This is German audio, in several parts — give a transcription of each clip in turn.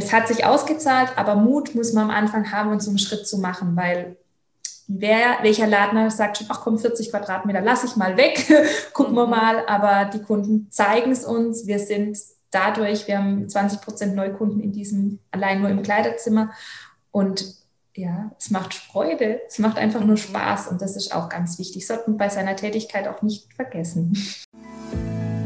es hat sich ausgezahlt, aber Mut muss man am Anfang haben, uns so einen Schritt zu machen, weil wer, welcher Ladner sagt schon, ach komm, 40 Quadratmeter, lass ich mal weg, gucken wir mhm. mal, aber die Kunden zeigen es uns, wir sind dadurch, wir haben 20 Prozent Neukunden in diesem, allein nur im Kleiderzimmer. Und ja, es macht Freude, es macht einfach nur Spaß. Und das ist auch ganz wichtig, sollten bei seiner Tätigkeit auch nicht vergessen.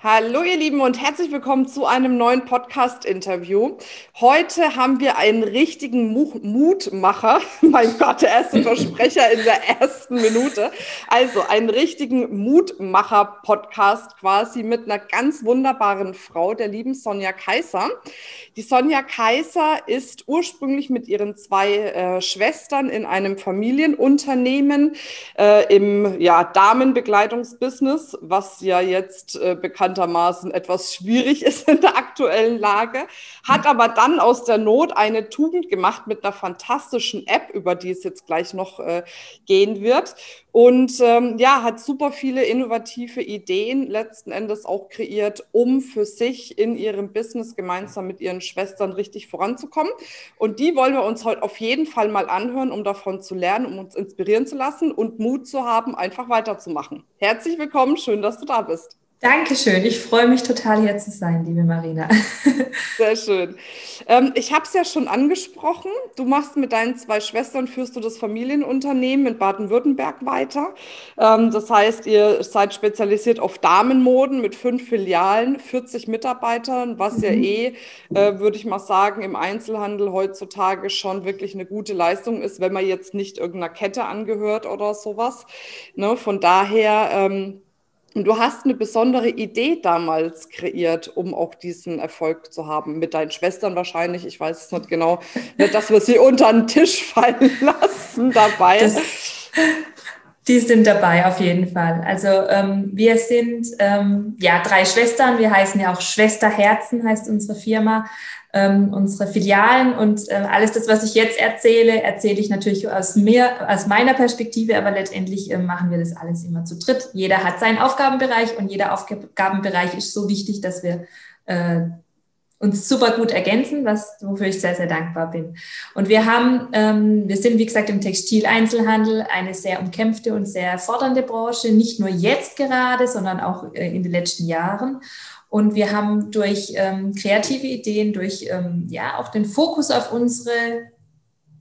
Hallo ihr Lieben und herzlich willkommen zu einem neuen Podcast-Interview. Heute haben wir einen richtigen Mutmacher, mein Gott, der erste Versprecher in der ersten Minute. Also einen richtigen Mutmacher-Podcast quasi mit einer ganz wunderbaren Frau, der lieben Sonja Kaiser. Die Sonja Kaiser ist ursprünglich mit ihren zwei äh, Schwestern in einem Familienunternehmen äh, im ja, Damenbegleitungsbusiness, was ja jetzt äh, bekannt bekanntermaßen etwas schwierig ist in der aktuellen Lage, hat aber dann aus der Not eine Tugend gemacht mit einer fantastischen App, über die es jetzt gleich noch äh, gehen wird. Und ähm, ja, hat super viele innovative Ideen letzten Endes auch kreiert, um für sich in ihrem Business gemeinsam mit ihren Schwestern richtig voranzukommen. Und die wollen wir uns heute auf jeden Fall mal anhören, um davon zu lernen, um uns inspirieren zu lassen und Mut zu haben, einfach weiterzumachen. Herzlich willkommen, schön, dass du da bist. Dankeschön. Ich freue mich total, hier zu sein, liebe Marina. Sehr schön. Ähm, ich habe es ja schon angesprochen. Du machst mit deinen zwei Schwestern, führst du das Familienunternehmen in Baden-Württemberg weiter. Ähm, das heißt, ihr seid spezialisiert auf Damenmoden mit fünf Filialen, 40 Mitarbeitern, was mhm. ja eh, äh, würde ich mal sagen, im Einzelhandel heutzutage schon wirklich eine gute Leistung ist, wenn man jetzt nicht irgendeiner Kette angehört oder sowas. Ne? Von daher... Ähm, und du hast eine besondere Idee damals kreiert, um auch diesen Erfolg zu haben. Mit deinen Schwestern wahrscheinlich, ich weiß es nicht genau, dass wir sie unter den Tisch fallen lassen dabei. Das, die sind dabei auf jeden Fall. Also ähm, wir sind ähm, ja drei Schwestern. Wir heißen ja auch Schwesterherzen, heißt unsere Firma ähm, unsere Filialen und äh, alles das, was ich jetzt erzähle, erzähle ich natürlich aus mir, aus meiner Perspektive, aber letztendlich äh, machen wir das alles immer zu dritt. Jeder hat seinen Aufgabenbereich und jeder Aufgabenbereich ist so wichtig, dass wir äh, uns super gut ergänzen, was, wofür ich sehr, sehr dankbar bin. Und wir haben, ähm, wir sind, wie gesagt, im Textileinzelhandel eine sehr umkämpfte und sehr fordernde Branche, nicht nur jetzt gerade, sondern auch äh, in den letzten Jahren. Und wir haben durch ähm, kreative Ideen, durch ähm, ja auch den Fokus auf unsere,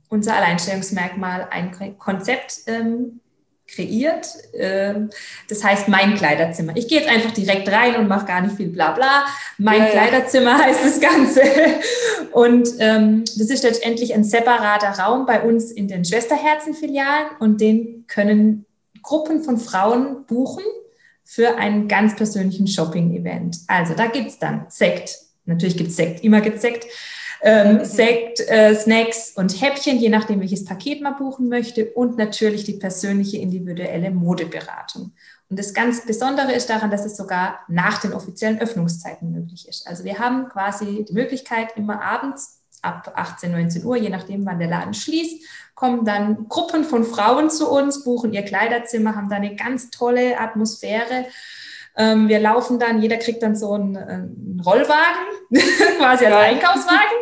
unser Alleinstellungsmerkmal ein Konzept ähm, kreiert. Ähm, das heißt mein Kleiderzimmer. Ich gehe jetzt einfach direkt rein und mache gar nicht viel Blabla. Mein ja, Kleiderzimmer heißt das Ganze. Und ähm, das ist letztendlich ein separater Raum bei uns in den Schwesterherzen-Filialen und den können Gruppen von Frauen buchen für einen ganz persönlichen Shopping-Event. Also da gibt's dann Sekt. Natürlich gibt's Sekt, immer gibt's Sekt. Ähm. Sekt, äh, Snacks und Häppchen, je nachdem, welches Paket man buchen möchte. Und natürlich die persönliche individuelle Modeberatung. Und das ganz Besondere ist daran, dass es sogar nach den offiziellen Öffnungszeiten möglich ist. Also wir haben quasi die Möglichkeit, immer abends ab 18, 19 Uhr, je nachdem, wann der Laden schließt, kommen dann Gruppen von Frauen zu uns, buchen ihr Kleiderzimmer, haben da eine ganz tolle Atmosphäre. Ähm, wir laufen dann, jeder kriegt dann so einen, einen Rollwagen, quasi als Einkaufswagen.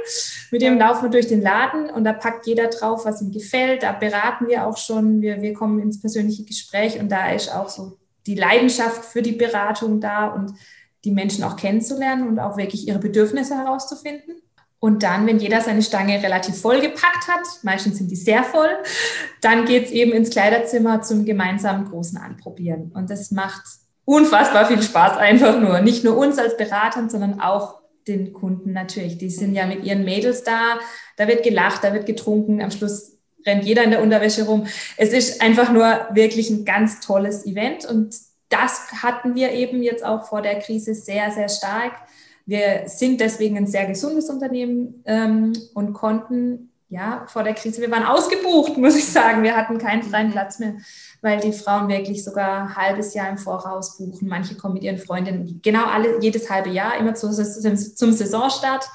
Mit dem laufen wir durch den Laden und da packt jeder drauf, was ihm gefällt. Da beraten wir auch schon, wir, wir kommen ins persönliche Gespräch und da ist auch so die Leidenschaft für die Beratung da und die Menschen auch kennenzulernen und auch wirklich ihre Bedürfnisse herauszufinden. Und dann, wenn jeder seine Stange relativ voll gepackt hat, meistens sind die sehr voll, dann geht es eben ins Kleiderzimmer zum gemeinsamen großen Anprobieren. Und das macht unfassbar viel Spaß einfach nur. Nicht nur uns als Beratern, sondern auch den Kunden natürlich. Die sind ja mit ihren Mädels da, da wird gelacht, da wird getrunken, am Schluss rennt jeder in der Unterwäsche rum. Es ist einfach nur wirklich ein ganz tolles Event und das hatten wir eben jetzt auch vor der Krise sehr, sehr stark wir sind deswegen ein sehr gesundes Unternehmen ähm, und konnten ja, vor der Krise, wir waren ausgebucht, muss ich sagen. Wir hatten keinen freien Platz mehr, weil die Frauen wirklich sogar ein halbes Jahr im Voraus buchen. Manche kommen mit ihren Freundinnen genau alle, jedes halbe Jahr, immer zu, zum Saisonstart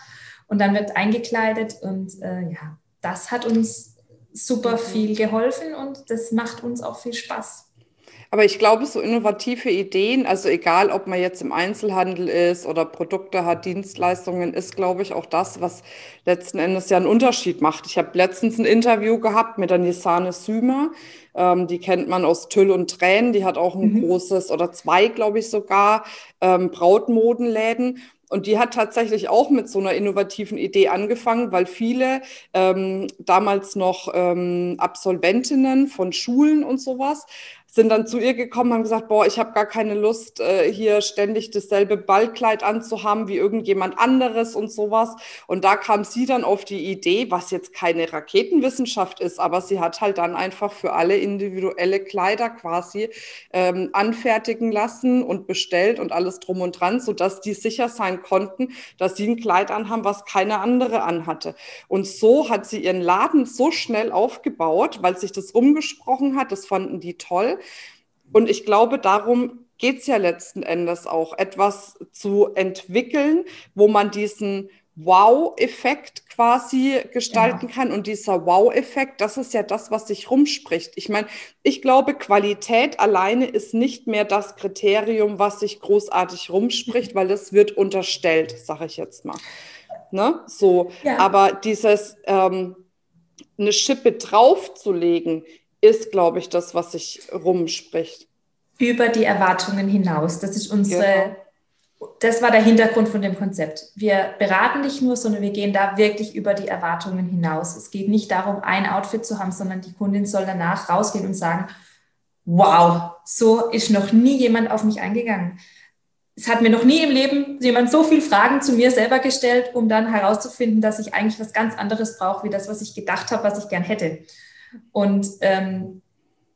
und dann wird eingekleidet und äh, ja, das hat uns super mhm. viel geholfen und das macht uns auch viel Spaß. Aber ich glaube, so innovative Ideen, also egal, ob man jetzt im Einzelhandel ist oder Produkte hat, Dienstleistungen, ist, glaube ich, auch das, was letzten Endes ja einen Unterschied macht. Ich habe letztens ein Interview gehabt mit der Nisane Sümer. Ähm, die kennt man aus Tüll und Tränen. Die hat auch ein mhm. großes oder zwei, glaube ich, sogar ähm, Brautmodenläden. Und die hat tatsächlich auch mit so einer innovativen Idee angefangen, weil viele ähm, damals noch ähm, Absolventinnen von Schulen und sowas sind dann zu ihr gekommen, haben gesagt, boah, ich habe gar keine Lust, äh, hier ständig dasselbe Ballkleid anzuhaben wie irgendjemand anderes und sowas. Und da kam sie dann auf die Idee, was jetzt keine Raketenwissenschaft ist, aber sie hat halt dann einfach für alle individuelle Kleider quasi ähm, anfertigen lassen und bestellt und alles drum und dran, sodass die sicher sein konnten, dass sie ein Kleid anhaben, was keine andere anhatte. Und so hat sie ihren Laden so schnell aufgebaut, weil sich das rumgesprochen hat, das fanden die toll und ich glaube, darum geht es ja letzten Endes auch, etwas zu entwickeln, wo man diesen Wow-Effekt quasi gestalten ja. kann. Und dieser Wow-Effekt, das ist ja das, was sich rumspricht. Ich meine, ich glaube, Qualität alleine ist nicht mehr das Kriterium, was sich großartig rumspricht, weil das wird unterstellt, sage ich jetzt mal. Ne? So, ja. aber dieses ähm, eine Schippe draufzulegen, ist, glaube ich, das, was sich rumspricht. Über die Erwartungen hinaus. Das ist unsere, genau. das war der Hintergrund von dem Konzept. Wir beraten nicht nur, sondern wir gehen da wirklich über die Erwartungen hinaus. Es geht nicht darum, ein Outfit zu haben, sondern die Kundin soll danach rausgehen und sagen, wow, so ist noch nie jemand auf mich eingegangen. Es hat mir noch nie im Leben jemand so viele Fragen zu mir selber gestellt, um dann herauszufinden, dass ich eigentlich was ganz anderes brauche, wie das, was ich gedacht habe, was ich gern hätte. Und ähm,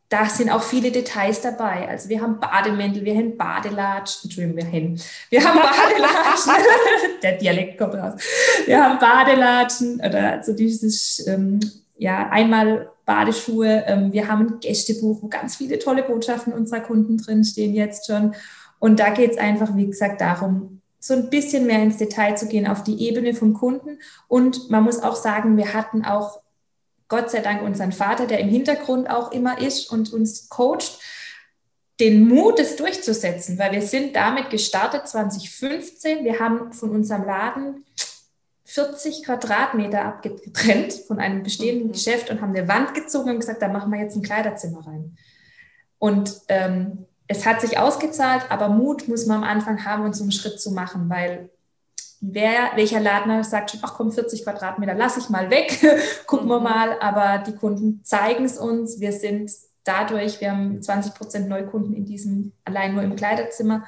da sind auch viele Details dabei. Also wir haben Bademäntel, wir haben Badelatschen, Entschuldigung, wir haben, wir haben Badelatschen, der Dialekt kommt raus. Wir haben Badelatschen oder also dieses, ähm, ja, einmal Badeschuhe. Ähm, wir haben ein Gästebuch, wo ganz viele tolle Botschaften unserer Kunden drinstehen jetzt schon. Und da geht es einfach, wie gesagt, darum, so ein bisschen mehr ins Detail zu gehen auf die Ebene vom Kunden. Und man muss auch sagen, wir hatten auch Gott sei Dank unseren Vater, der im Hintergrund auch immer ist und uns coacht, den Mut, es durchzusetzen, weil wir sind damit gestartet 2015. Wir haben von unserem Laden 40 Quadratmeter abgetrennt von einem bestehenden mhm. Geschäft und haben eine Wand gezogen und gesagt, da machen wir jetzt ein Kleiderzimmer rein. Und ähm, es hat sich ausgezahlt, aber Mut muss man am Anfang haben, um so einen Schritt zu machen, weil wer, welcher Ladner sagt schon, ach komm, 40 Quadratmeter, lass ich mal weg, gucken wir mhm. mal. Aber die Kunden zeigen es uns. Wir sind dadurch, wir haben 20 Prozent Neukunden in diesem, allein nur im Kleiderzimmer.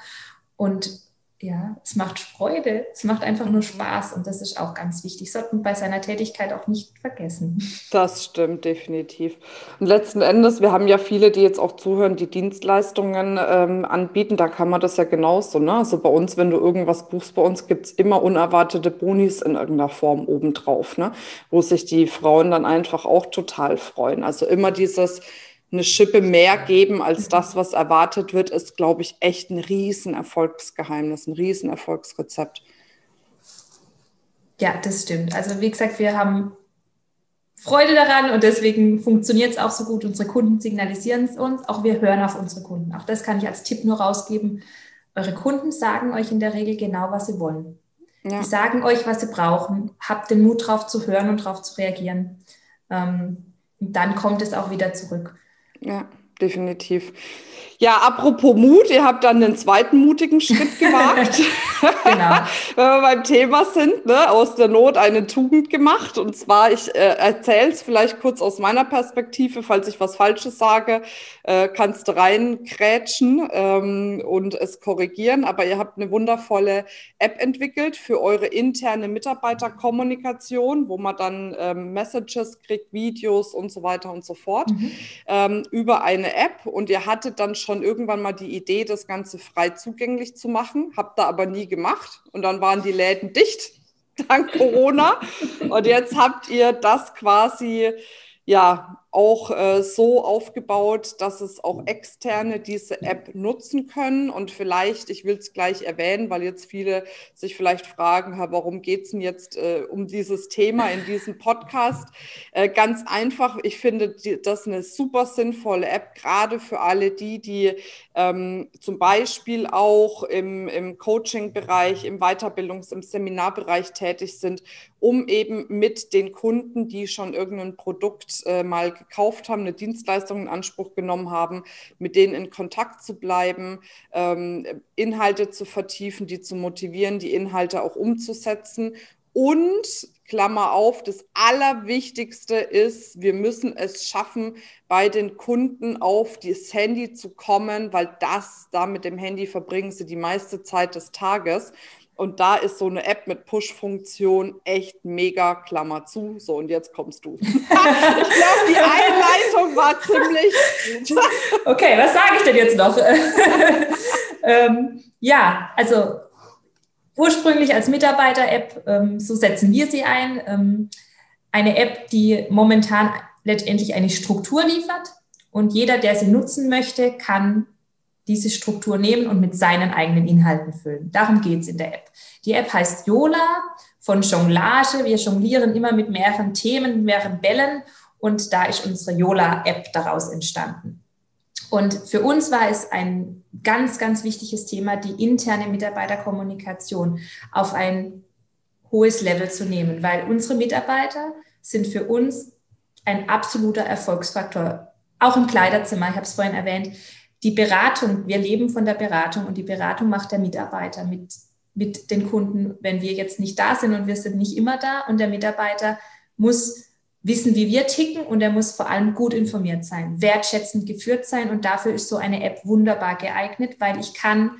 Und ja, es macht Freude, es macht einfach nur Spaß und das ist auch ganz wichtig. Sollten bei seiner Tätigkeit auch nicht vergessen. Das stimmt definitiv. Und letzten Endes, wir haben ja viele, die jetzt auch zuhören, die Dienstleistungen ähm, anbieten. Da kann man das ja genauso. Ne? Also bei uns, wenn du irgendwas buchst, bei uns gibt es immer unerwartete Bonis in irgendeiner Form obendrauf, ne? wo sich die Frauen dann einfach auch total freuen. Also immer dieses eine Schippe mehr geben als das, was erwartet wird, ist, glaube ich, echt ein Riesenerfolgsgeheimnis, ein Riesenerfolgsrezept. Ja, das stimmt. Also wie gesagt, wir haben Freude daran und deswegen funktioniert es auch so gut. Unsere Kunden signalisieren es uns, auch wir hören auf unsere Kunden. Auch das kann ich als Tipp nur rausgeben. Eure Kunden sagen euch in der Regel genau, was sie wollen. Ja. Die sagen euch, was sie brauchen. Habt den Mut, darauf zu hören und darauf zu reagieren. Ähm, und dann kommt es auch wieder zurück. Ja, definitiv. Ja, apropos Mut, ihr habt dann den zweiten mutigen Schritt gewagt. genau. Wenn wir beim Thema sind, ne, aus der Not eine Tugend gemacht. Und zwar, ich äh, erzähle es vielleicht kurz aus meiner Perspektive, falls ich was Falsches sage, äh, kannst du reinkrätschen ähm, und es korrigieren. Aber ihr habt eine wundervolle App entwickelt für eure interne Mitarbeiterkommunikation, wo man dann ähm, Messages kriegt, Videos und so weiter und so fort mhm. ähm, über eine App. Und ihr hattet dann schon schon irgendwann mal die Idee, das Ganze frei zugänglich zu machen, habe da aber nie gemacht und dann waren die Läden dicht. dank Corona. Und jetzt habt ihr das quasi ja auch äh, so aufgebaut, dass es auch Externe diese App nutzen können. Und vielleicht, ich will es gleich erwähnen, weil jetzt viele sich vielleicht fragen, warum geht es denn jetzt äh, um dieses Thema in diesem Podcast? Äh, ganz einfach, ich finde die, das eine super sinnvolle App, gerade für alle die, die ähm, zum Beispiel auch im, im Coaching-Bereich, im Weiterbildungs-, im Seminarbereich tätig sind, um eben mit den Kunden, die schon irgendein Produkt äh, mal gekauft haben, eine Dienstleistung in Anspruch genommen haben, mit denen in Kontakt zu bleiben, ähm, Inhalte zu vertiefen, die zu motivieren, die Inhalte auch umzusetzen und Klammer auf, das Allerwichtigste ist, wir müssen es schaffen, bei den Kunden auf das Handy zu kommen, weil das, da mit dem Handy verbringen sie die meiste Zeit des Tages. Und da ist so eine App mit Push-Funktion echt mega, Klammer zu. So, und jetzt kommst du. ich glaube, die Einleitung war ziemlich okay, was sage ich denn jetzt noch? ähm, ja, also ursprünglich als Mitarbeiter-App, ähm, so setzen wir sie ein. Ähm, eine App, die momentan letztendlich eine Struktur liefert. Und jeder, der sie nutzen möchte, kann diese Struktur nehmen und mit seinen eigenen Inhalten füllen. Darum geht es in der App. Die App heißt Yola von Jonglage. Wir jonglieren immer mit mehreren Themen, mehreren Bällen und da ist unsere Yola-App daraus entstanden. Und für uns war es ein ganz, ganz wichtiges Thema, die interne Mitarbeiterkommunikation auf ein hohes Level zu nehmen, weil unsere Mitarbeiter sind für uns ein absoluter Erfolgsfaktor. Auch im Kleiderzimmer, ich habe es vorhin erwähnt, die Beratung, wir leben von der Beratung und die Beratung macht der Mitarbeiter mit, mit den Kunden, wenn wir jetzt nicht da sind und wir sind nicht immer da und der Mitarbeiter muss wissen, wie wir ticken und er muss vor allem gut informiert sein, wertschätzend geführt sein. Und dafür ist so eine App wunderbar geeignet, weil ich kann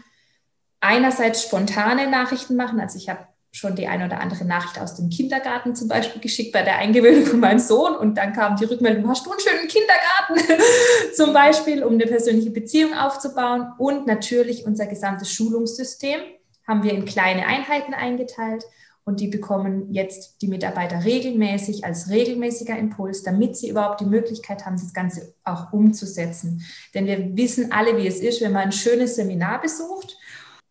einerseits spontane Nachrichten machen, also ich habe schon die eine oder andere Nachricht aus dem Kindergarten zum Beispiel geschickt bei der Eingewöhnung von meinem Sohn. Und dann kam die Rückmeldung, hast du einen schönen Kindergarten? Zum Beispiel, um eine persönliche Beziehung aufzubauen. Und natürlich unser gesamtes Schulungssystem haben wir in kleine Einheiten eingeteilt. Und die bekommen jetzt die Mitarbeiter regelmäßig als regelmäßiger Impuls, damit sie überhaupt die Möglichkeit haben, das Ganze auch umzusetzen. Denn wir wissen alle, wie es ist, wenn man ein schönes Seminar besucht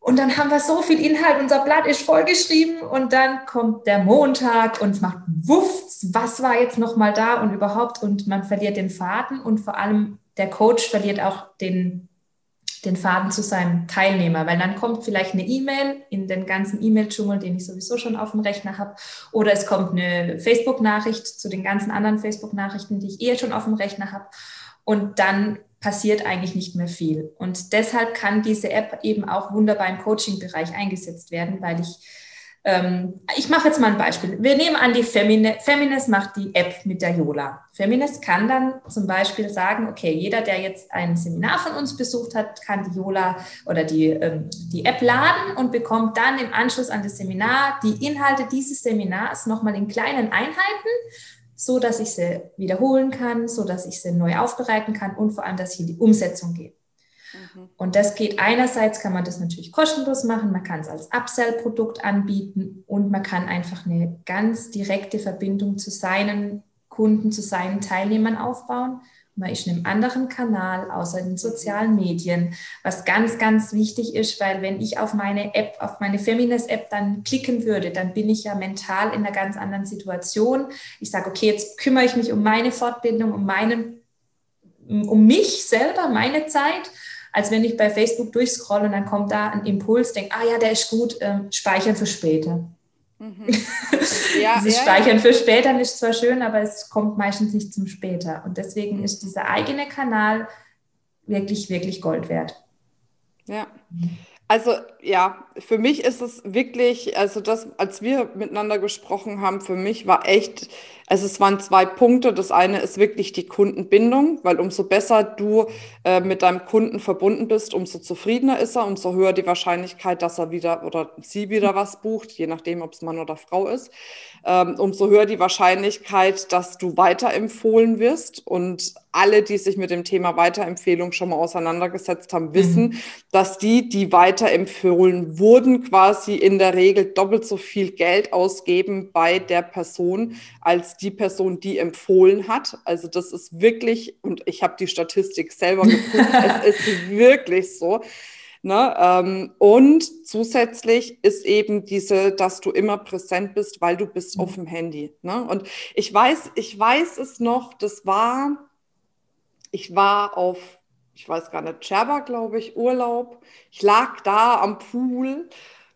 und dann haben wir so viel Inhalt, unser Blatt ist vollgeschrieben und dann kommt der Montag und macht Wuffs, was war jetzt nochmal da und überhaupt? Und man verliert den Faden und vor allem der Coach verliert auch den, den Faden zu seinem Teilnehmer, weil dann kommt vielleicht eine E-Mail in den ganzen E-Mail-Dschungel, den ich sowieso schon auf dem Rechner habe, oder es kommt eine Facebook-Nachricht zu den ganzen anderen Facebook-Nachrichten, die ich eher schon auf dem Rechner habe und dann passiert eigentlich nicht mehr viel. Und deshalb kann diese App eben auch wunderbar im Coaching-Bereich eingesetzt werden, weil ich, ähm, ich mache jetzt mal ein Beispiel. Wir nehmen an, die Femine, Femines macht die App mit der Yola. Femines kann dann zum Beispiel sagen, okay, jeder, der jetzt ein Seminar von uns besucht hat, kann die Yola oder die, ähm, die App laden und bekommt dann im Anschluss an das Seminar die Inhalte dieses Seminars nochmal in kleinen Einheiten so dass ich sie wiederholen kann, so dass ich sie neu aufbereiten kann und vor allem, dass ich in die Umsetzung gehe. Mhm. Und das geht einerseits, kann man das natürlich kostenlos machen, man kann es als Upsell-Produkt anbieten und man kann einfach eine ganz direkte Verbindung zu seinen Kunden, zu seinen Teilnehmern aufbauen man ist in einem anderen Kanal, außer den sozialen Medien, was ganz, ganz wichtig ist, weil wenn ich auf meine App, auf meine Feminist-App dann klicken würde, dann bin ich ja mental in einer ganz anderen Situation. Ich sage, okay, jetzt kümmere ich mich um meine Fortbildung, um meinen, um mich selber, meine Zeit, als wenn ich bei Facebook durchscrolle und dann kommt da ein Impuls, denke, ah ja, der ist gut, ähm, speichern für später. Mhm. Ja, Dieses ja, Speichern ja. für später ist zwar schön, aber es kommt meistens nicht zum später. Und deswegen ist dieser eigene Kanal wirklich, wirklich Gold wert. Ja. Also ja, für mich ist es wirklich, also das, als wir miteinander gesprochen haben, für mich war echt, also es waren zwei Punkte. Das eine ist wirklich die Kundenbindung, weil umso besser du äh, mit deinem Kunden verbunden bist, umso zufriedener ist er, umso höher die Wahrscheinlichkeit, dass er wieder oder sie wieder was bucht, je nachdem, ob es Mann oder Frau ist. Ähm, umso höher die Wahrscheinlichkeit, dass du weiterempfohlen wirst. Und alle, die sich mit dem Thema Weiterempfehlung schon mal auseinandergesetzt haben, wissen, mhm. dass die, die weiter weiterempfohlen wurden, quasi in der Regel doppelt so viel Geld ausgeben bei der Person als die Person, die empfohlen hat. Also das ist wirklich, und ich habe die Statistik selber geguckt, es ist wirklich so. Ne? Ähm, und zusätzlich ist eben diese, dass du immer präsent bist, weil du bist mhm. auf dem Handy. Ne? Und ich weiß, ich weiß es noch, das war, ich war auf, ich weiß gar nicht, Cherba, glaube ich, Urlaub. Ich lag da am Pool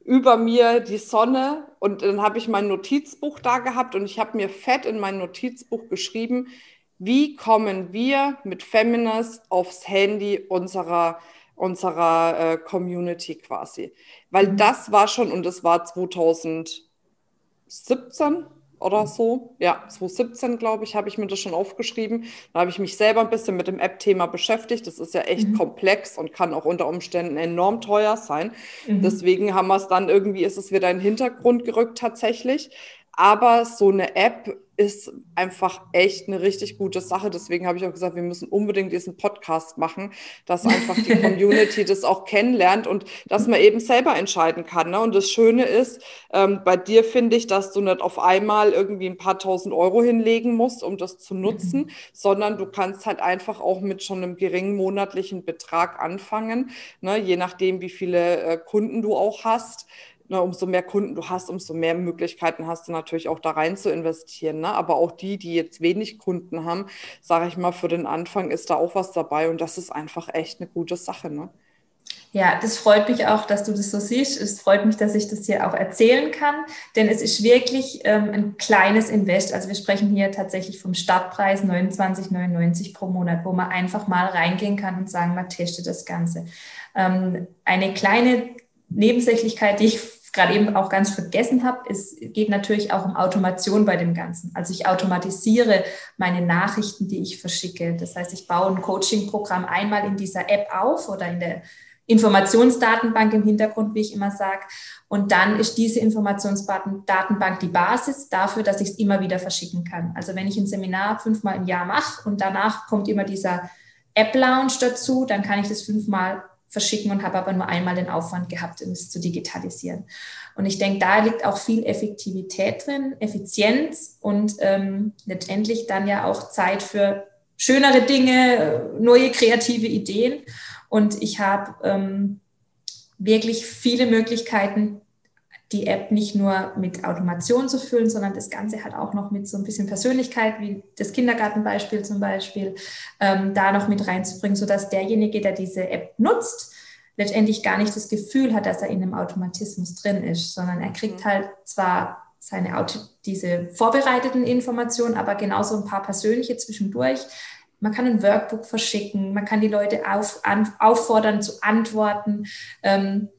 über mir die Sonne und dann habe ich mein Notizbuch da gehabt und ich habe mir fett in mein Notizbuch geschrieben, wie kommen wir mit Feminist aufs Handy unserer unserer äh, Community quasi. Weil mhm. das war schon, und das war 2017 oder so, ja, 2017 glaube ich, habe ich mir das schon aufgeschrieben. Da habe ich mich selber ein bisschen mit dem App-Thema beschäftigt. Das ist ja echt mhm. komplex und kann auch unter Umständen enorm teuer sein. Mhm. Deswegen haben wir es dann irgendwie, ist es wieder in den Hintergrund gerückt tatsächlich. Aber so eine App ist einfach echt eine richtig gute Sache. Deswegen habe ich auch gesagt, wir müssen unbedingt diesen Podcast machen, dass einfach die Community das auch kennenlernt und dass man eben selber entscheiden kann. Ne? Und das Schöne ist, ähm, bei dir finde ich, dass du nicht auf einmal irgendwie ein paar tausend Euro hinlegen musst, um das zu nutzen, mhm. sondern du kannst halt einfach auch mit schon einem geringen monatlichen Betrag anfangen, ne? je nachdem, wie viele äh, Kunden du auch hast ne, umso mehr Kunden du hast, umso mehr Möglichkeiten hast du natürlich auch da rein zu investieren. Ne? Aber auch die, die jetzt wenig Kunden haben, sage ich mal, für den Anfang ist da auch was dabei und das ist einfach echt eine gute Sache. Ne? Ja, das freut mich auch, dass du das so siehst. Es freut mich, dass ich das hier auch erzählen kann, denn es ist wirklich ähm, ein kleines Invest. Also wir sprechen hier tatsächlich vom Startpreis 29,99 pro Monat, wo man einfach mal reingehen kann und sagen, man testet das Ganze. Ähm, eine kleine Nebensächlichkeit, die ich gerade eben auch ganz vergessen habe, es geht natürlich auch um Automation bei dem Ganzen. Also ich automatisiere meine Nachrichten, die ich verschicke. Das heißt, ich baue ein Coaching-Programm einmal in dieser App auf oder in der Informationsdatenbank im Hintergrund, wie ich immer sage. Und dann ist diese Informationsdatenbank die Basis dafür, dass ich es immer wieder verschicken kann. Also wenn ich ein Seminar fünfmal im Jahr mache und danach kommt immer dieser App-Lounge dazu, dann kann ich das fünfmal verschicken und habe aber nur einmal den Aufwand gehabt, um es zu digitalisieren. Und ich denke, da liegt auch viel Effektivität drin, Effizienz und ähm, letztendlich dann ja auch Zeit für schönere Dinge, neue kreative Ideen. Und ich habe ähm, wirklich viele Möglichkeiten, die App nicht nur mit Automation zu füllen, sondern das Ganze hat auch noch mit so ein bisschen Persönlichkeit, wie das Kindergartenbeispiel zum Beispiel, ähm, da noch mit reinzubringen, sodass derjenige, der diese App nutzt, letztendlich gar nicht das Gefühl hat, dass er in einem Automatismus drin ist, sondern er kriegt mhm. halt zwar seine Auto diese vorbereiteten Informationen, aber genauso ein paar persönliche zwischendurch. Man kann ein Workbook verschicken, man kann die Leute auf, an, auffordern zu antworten. Ähm,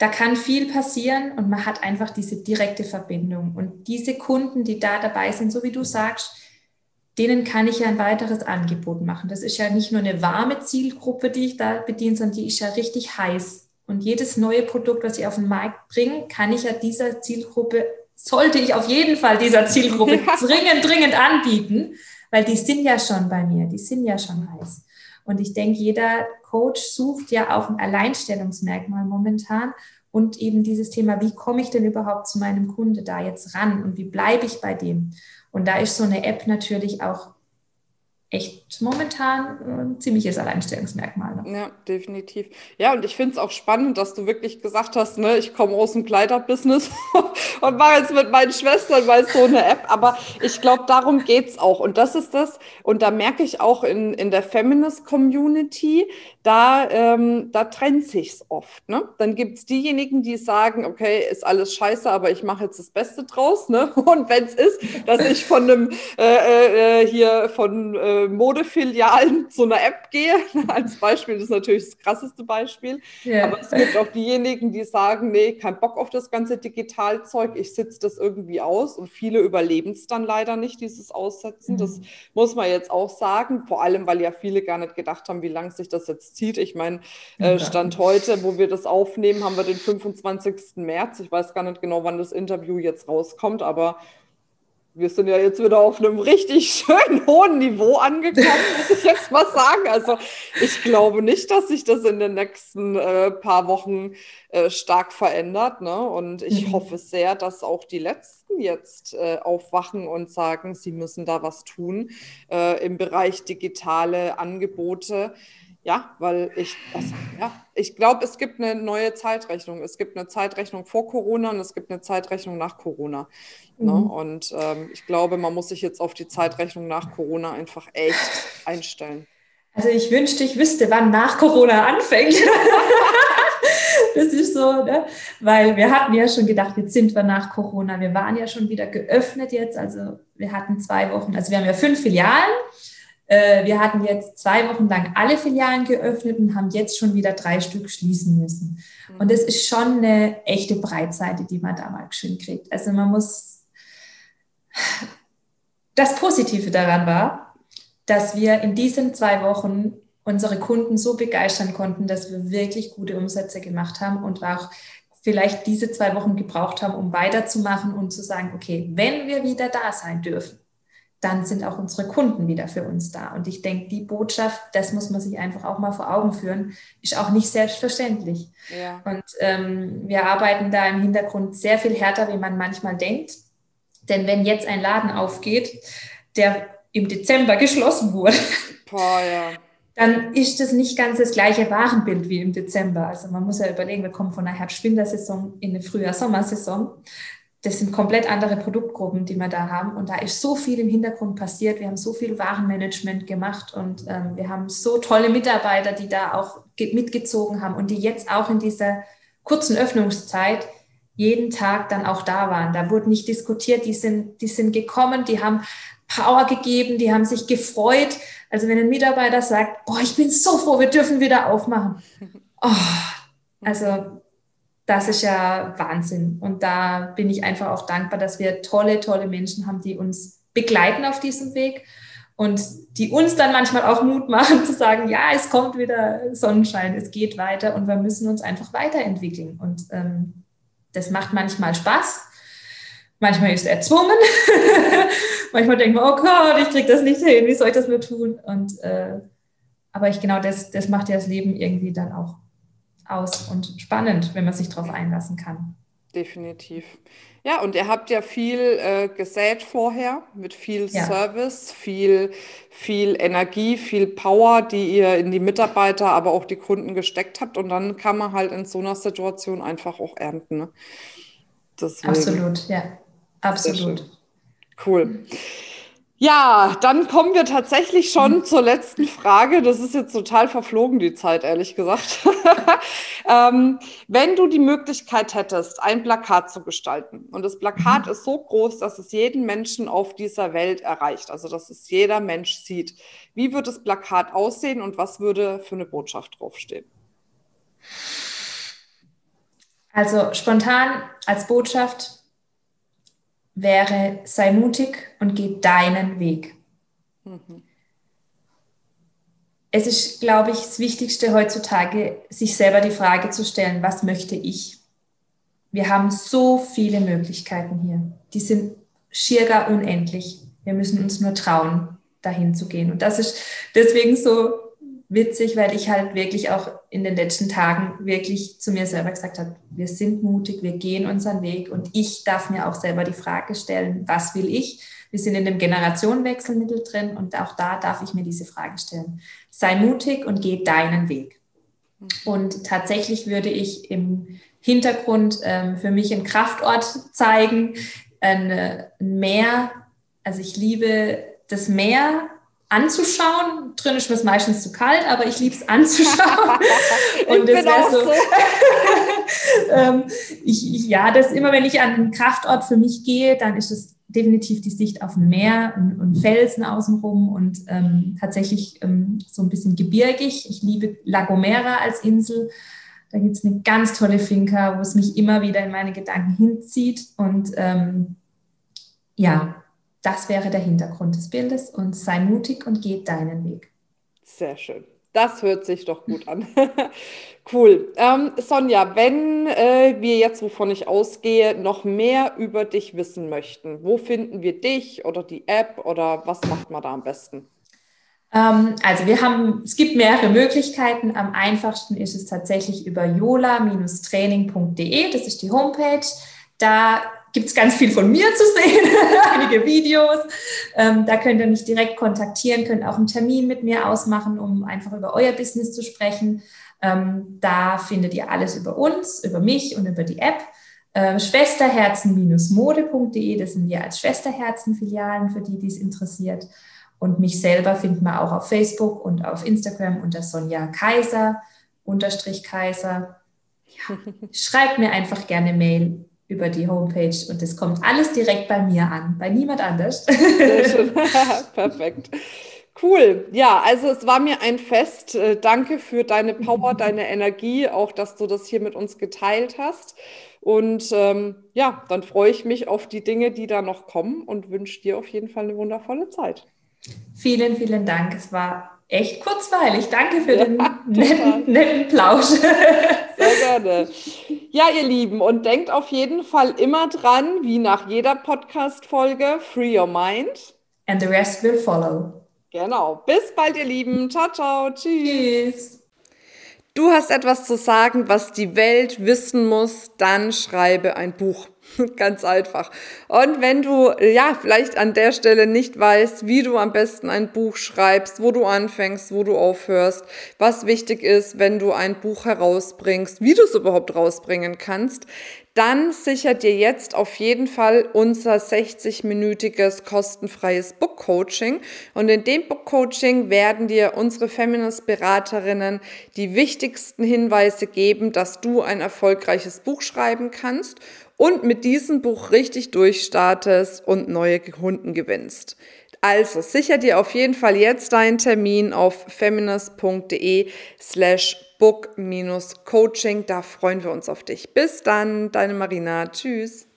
da kann viel passieren und man hat einfach diese direkte Verbindung. Und diese Kunden, die da dabei sind, so wie du sagst, denen kann ich ja ein weiteres Angebot machen. Das ist ja nicht nur eine warme Zielgruppe, die ich da bediene, sondern die ist ja richtig heiß. Und jedes neue Produkt, was ich auf den Markt bringe, kann ich ja dieser Zielgruppe, sollte ich auf jeden Fall dieser Zielgruppe dringend, dringend anbieten, weil die sind ja schon bei mir, die sind ja schon heiß. Und ich denke, jeder Coach sucht ja auch ein Alleinstellungsmerkmal momentan und eben dieses Thema, wie komme ich denn überhaupt zu meinem Kunde da jetzt ran und wie bleibe ich bei dem? Und da ist so eine App natürlich auch echt momentan ein ziemliches Alleinstellungsmerkmal. Ne? Ja, definitiv. Ja, und ich finde es auch spannend, dass du wirklich gesagt hast, ne, ich komme aus dem Kleiderbusiness und mache jetzt mit meinen Schwestern mal so eine App. Aber ich glaube, darum geht es auch. Und das ist das, und da merke ich auch in, in der Feminist-Community, da, ähm, da trennt sich's oft. Ne? Dann gibt es diejenigen, die sagen, okay, ist alles scheiße, aber ich mache jetzt das Beste draus. Ne? Und wenn es ist, dass ich von einem äh, äh, hier von äh, Modefilialen zu einer App gehe. Als Beispiel das ist natürlich das krasseste Beispiel. Ja. Aber es gibt auch diejenigen, die sagen, nee, kein Bock auf das ganze Digitalzeug, ich sitze das irgendwie aus und viele überleben es dann leider nicht, dieses Aussetzen. Mhm. Das muss man jetzt auch sagen, vor allem, weil ja viele gar nicht gedacht haben, wie lange sich das jetzt zieht. Ich meine, äh, Stand heute, wo wir das aufnehmen, haben wir den 25. März. Ich weiß gar nicht genau, wann das Interview jetzt rauskommt, aber wir sind ja jetzt wieder auf einem richtig schönen hohen Niveau angekommen, muss ich jetzt mal sagen. Also ich glaube nicht, dass sich das in den nächsten äh, paar Wochen äh, stark verändert. Ne? Und ich mhm. hoffe sehr, dass auch die Letzten jetzt äh, aufwachen und sagen, sie müssen da was tun äh, im Bereich digitale Angebote. Ja, weil ich, also, ja, ich glaube, es gibt eine neue Zeitrechnung. Es gibt eine Zeitrechnung vor Corona und es gibt eine Zeitrechnung nach Corona. Ne? Mhm. Und ähm, ich glaube, man muss sich jetzt auf die Zeitrechnung nach Corona einfach echt einstellen. Also ich wünschte, ich wüsste, wann nach Corona anfängt. das ist so, ne? weil wir hatten ja schon gedacht, jetzt sind wir nach Corona. Wir waren ja schon wieder geöffnet jetzt. Also wir hatten zwei Wochen, also wir haben ja fünf Filialen. Äh, wir hatten jetzt zwei Wochen lang alle Filialen geöffnet und haben jetzt schon wieder drei Stück schließen müssen. Und das ist schon eine echte Breitseite, die man da mal schön kriegt. Also man muss das Positive daran war, dass wir in diesen zwei Wochen unsere Kunden so begeistern konnten, dass wir wirklich gute Umsätze gemacht haben und auch vielleicht diese zwei Wochen gebraucht haben, um weiterzumachen und zu sagen, okay, wenn wir wieder da sein dürfen, dann sind auch unsere Kunden wieder für uns da. Und ich denke, die Botschaft, das muss man sich einfach auch mal vor Augen führen, ist auch nicht selbstverständlich. Ja. Und ähm, wir arbeiten da im Hintergrund sehr viel härter, wie man manchmal denkt. Denn wenn jetzt ein Laden aufgeht, der im Dezember geschlossen wurde, Boah, ja. dann ist das nicht ganz das gleiche Warenbild wie im Dezember. Also man muss ja überlegen, wir kommen von einer Herbst-Wintersaison in eine Frühjahr-Sommersaison. Das sind komplett andere Produktgruppen, die wir da haben. Und da ist so viel im Hintergrund passiert. Wir haben so viel Warenmanagement gemacht und ähm, wir haben so tolle Mitarbeiter, die da auch mitgezogen haben und die jetzt auch in dieser kurzen Öffnungszeit jeden Tag dann auch da waren. Da wurde nicht diskutiert, die sind, die sind gekommen, die haben Power gegeben, die haben sich gefreut. Also wenn ein Mitarbeiter sagt, boah, ich bin so froh, wir dürfen wieder aufmachen. Oh, also das ist ja Wahnsinn. Und da bin ich einfach auch dankbar, dass wir tolle, tolle Menschen haben, die uns begleiten auf diesem Weg und die uns dann manchmal auch Mut machen zu sagen, ja, es kommt wieder Sonnenschein, es geht weiter und wir müssen uns einfach weiterentwickeln. Und ähm, das macht manchmal Spaß. Manchmal ist es erzwungen. manchmal denkt man, oh Gott, ich kriege das nicht hin, wie soll ich das nur tun? Und, äh, aber ich genau das, das macht ja das Leben irgendwie dann auch aus und spannend, wenn man sich darauf einlassen kann. Definitiv. Ja, und ihr habt ja viel äh, gesät vorher mit viel ja. Service, viel, viel Energie, viel Power, die ihr in die Mitarbeiter, aber auch die Kunden gesteckt habt. Und dann kann man halt in so einer Situation einfach auch ernten. Ne? Absolut, ja. Absolut. Cool. Ja, dann kommen wir tatsächlich schon mhm. zur letzten Frage. Das ist jetzt total verflogen, die Zeit, ehrlich gesagt. ähm, wenn du die Möglichkeit hättest, ein Plakat zu gestalten und das Plakat mhm. ist so groß, dass es jeden Menschen auf dieser Welt erreicht, also dass es jeder Mensch sieht, wie würde das Plakat aussehen und was würde für eine Botschaft draufstehen? Also spontan als Botschaft wäre, sei mutig und geh deinen Weg. Mhm. Es ist, glaube ich, das Wichtigste heutzutage, sich selber die Frage zu stellen, was möchte ich? Wir haben so viele Möglichkeiten hier. Die sind schier gar unendlich. Wir müssen uns nur trauen, dahin zu gehen. Und das ist deswegen so witzig, weil ich halt wirklich auch in den letzten Tagen wirklich zu mir selber gesagt habe, wir sind mutig, wir gehen unseren Weg und ich darf mir auch selber die Frage stellen, was will ich? Wir sind in dem Generationenwechsel mittel drin und auch da darf ich mir diese Frage stellen. Sei mutig und geh deinen Weg. Und tatsächlich würde ich im Hintergrund ähm, für mich einen Kraftort zeigen, ein Meer. Also ich liebe das Meer anzuschauen. Drin ist mir meistens zu kalt, aber ich liebe es anzuschauen. und das wäre so. so. ähm, ich, ich, ja, das immer, wenn ich an einen Kraftort für mich gehe, dann ist es definitiv die Sicht auf ein Meer und, und Felsen außenrum und ähm, tatsächlich ähm, so ein bisschen gebirgig. Ich liebe La Gomera als Insel. Da gibt es eine ganz tolle Finca, wo es mich immer wieder in meine Gedanken hinzieht. Und ähm, ja, das wäre der Hintergrund des Bildes und sei mutig und geh deinen Weg. Sehr schön. Das hört sich doch gut an. cool. Ähm, Sonja, wenn äh, wir jetzt, wovon ich ausgehe, noch mehr über dich wissen möchten, wo finden wir dich oder die App oder was macht man da am besten? Ähm, also wir haben, es gibt mehrere Möglichkeiten. Am einfachsten ist es tatsächlich über yola-training.de. Das ist die Homepage. Da gibt es ganz viel von mir zu sehen, einige Videos. Ähm, da könnt ihr mich direkt kontaktieren, könnt auch einen Termin mit mir ausmachen, um einfach über euer Business zu sprechen. Ähm, da findet ihr alles über uns, über mich und über die App. Äh, Schwesterherzen-mode.de, das sind wir als Schwesterherzen-Filialen für die, die es interessiert. Und mich selber findet man auch auf Facebook und auf Instagram unter Sonja Kaiser, unterstrich Kaiser. Ja, schreibt mir einfach gerne Mail über die Homepage und das kommt alles direkt bei mir an, bei niemand anders. Perfekt. Cool. Ja, also es war mir ein Fest. Äh, danke für deine Power, deine Energie, auch dass du das hier mit uns geteilt hast. Und ähm, ja, dann freue ich mich auf die Dinge, die da noch kommen und wünsche dir auf jeden Fall eine wundervolle Zeit. Vielen, vielen Dank. Es war echt kurzweilig. Danke für ja, den netten, netten Plausch. Sehr gerne. Ja, ihr Lieben, und denkt auf jeden Fall immer dran, wie nach jeder Podcast-Folge, free your mind. And the rest will follow. Genau. Bis bald, ihr Lieben. Ciao, ciao. Tschüss. Tschüss. Du hast etwas zu sagen, was die Welt wissen muss, dann schreibe ein Buch. Ganz einfach. Und wenn du, ja, vielleicht an der Stelle nicht weißt, wie du am besten ein Buch schreibst, wo du anfängst, wo du aufhörst, was wichtig ist, wenn du ein Buch herausbringst, wie du es überhaupt rausbringen kannst, dann sichert dir jetzt auf jeden Fall unser 60-minütiges kostenfreies Book Coaching. Und in dem Book Coaching werden dir unsere Feminist-Beraterinnen die wichtigsten Hinweise geben, dass du ein erfolgreiches Buch schreiben kannst und mit diesem Buch richtig durchstartest und neue Kunden gewinnst. Also sicher dir auf jeden Fall jetzt deinen Termin auf feminist.de slash book-coaching. Da freuen wir uns auf dich. Bis dann, deine Marina. Tschüss.